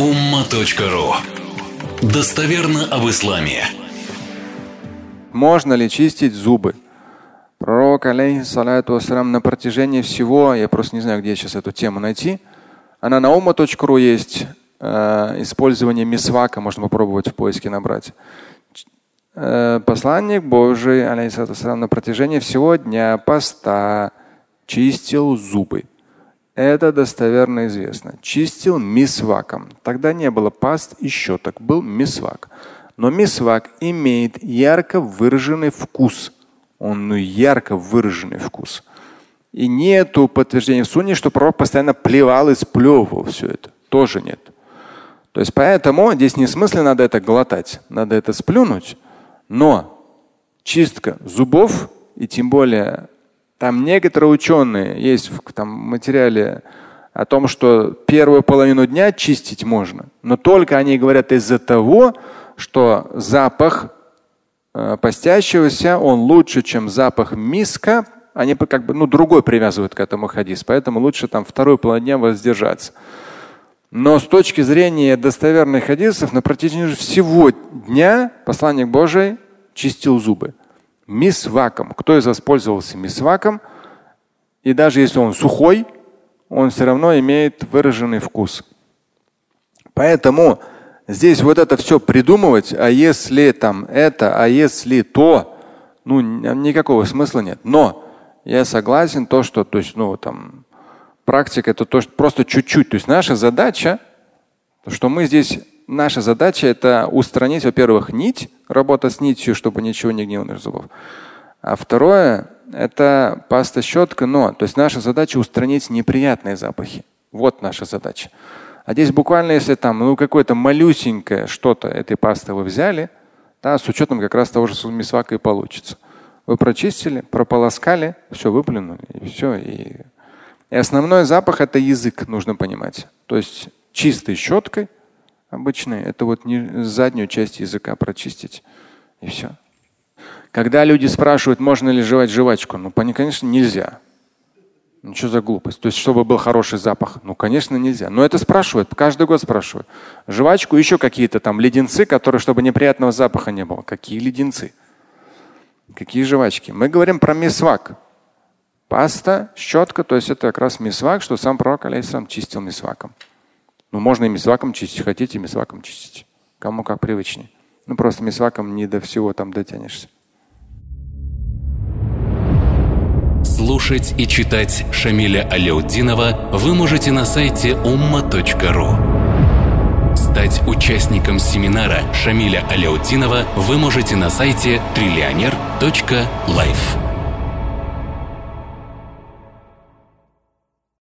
umma.ru Достоверно об исламе. Можно ли чистить зубы? Пророк, алейхиссалату вассалам, на протяжении всего, я просто не знаю, где сейчас эту тему найти, она на ума.ру есть, э, использование мисвака можно попробовать в поиске набрать. Э, посланник Божий, алейхиссалату на протяжении всего дня поста чистил зубы. Это достоверно известно. Чистил мисваком. Тогда не было паст и щеток, был мисвак. Но мисвак имеет ярко выраженный вкус. Он ну, ярко выраженный вкус. И нету подтверждения в сунне, что пророк постоянно плевал и сплевывал все это. Тоже нет. То есть поэтому здесь не смысле надо это глотать, надо это сплюнуть. Но чистка зубов и тем более там некоторые ученые есть в там, материале о том, что первую половину дня чистить можно, но только они говорят из-за того, что запах э, постящегося он лучше, чем запах миска. Они как бы ну другой привязывают к этому хадис, поэтому лучше там вторую половину дня воздержаться. Но с точки зрения достоверных хадисов на протяжении всего дня посланник Божий чистил зубы мисваком. Кто из вас пользовался мисваком? И даже если он сухой, он все равно имеет выраженный вкус. Поэтому здесь вот это все придумывать, а если там это, а если то, ну никакого смысла нет. Но я согласен то, что то есть, ну, там, практика это то, что просто чуть-чуть. То есть наша задача, что мы здесь наша задача это устранить, во-первых, нить, работа с нитью, чтобы ничего не гнило между зубов. А второе – это паста щетка, но. То есть наша задача устранить неприятные запахи. Вот наша задача. А здесь буквально, если там ну, какое-то малюсенькое что-то этой пасты вы взяли, да, с учетом как раз того же мисвака и получится. Вы прочистили, прополоскали, все выплюнули, и все. И, и основной запах это язык, нужно понимать. То есть чистой щеткой – обычные. Это вот не заднюю часть языка прочистить. И все. Когда люди спрашивают, можно ли жевать жвачку, ну, конечно, нельзя. Ну, что за глупость? То есть, чтобы был хороший запах? Ну, конечно, нельзя. Но это спрашивают, каждый год спрашивают. Жвачку, еще какие-то там леденцы, которые, чтобы неприятного запаха не было. Какие леденцы? Какие жвачки? Мы говорим про мисвак. Паста, щетка, то есть это как раз мисвак, что сам пророк, алейхиссалам, чистил мисваком. Ну, можно и мисваком чистить, хотите мисваком чистить. Кому как привычнее. Ну, просто мисваком не до всего там дотянешься. Слушать и читать Шамиля Аляутдинова вы можете на сайте umma.ru. Стать участником семинара Шамиля Аляутдинова вы можете на сайте триллионер.life.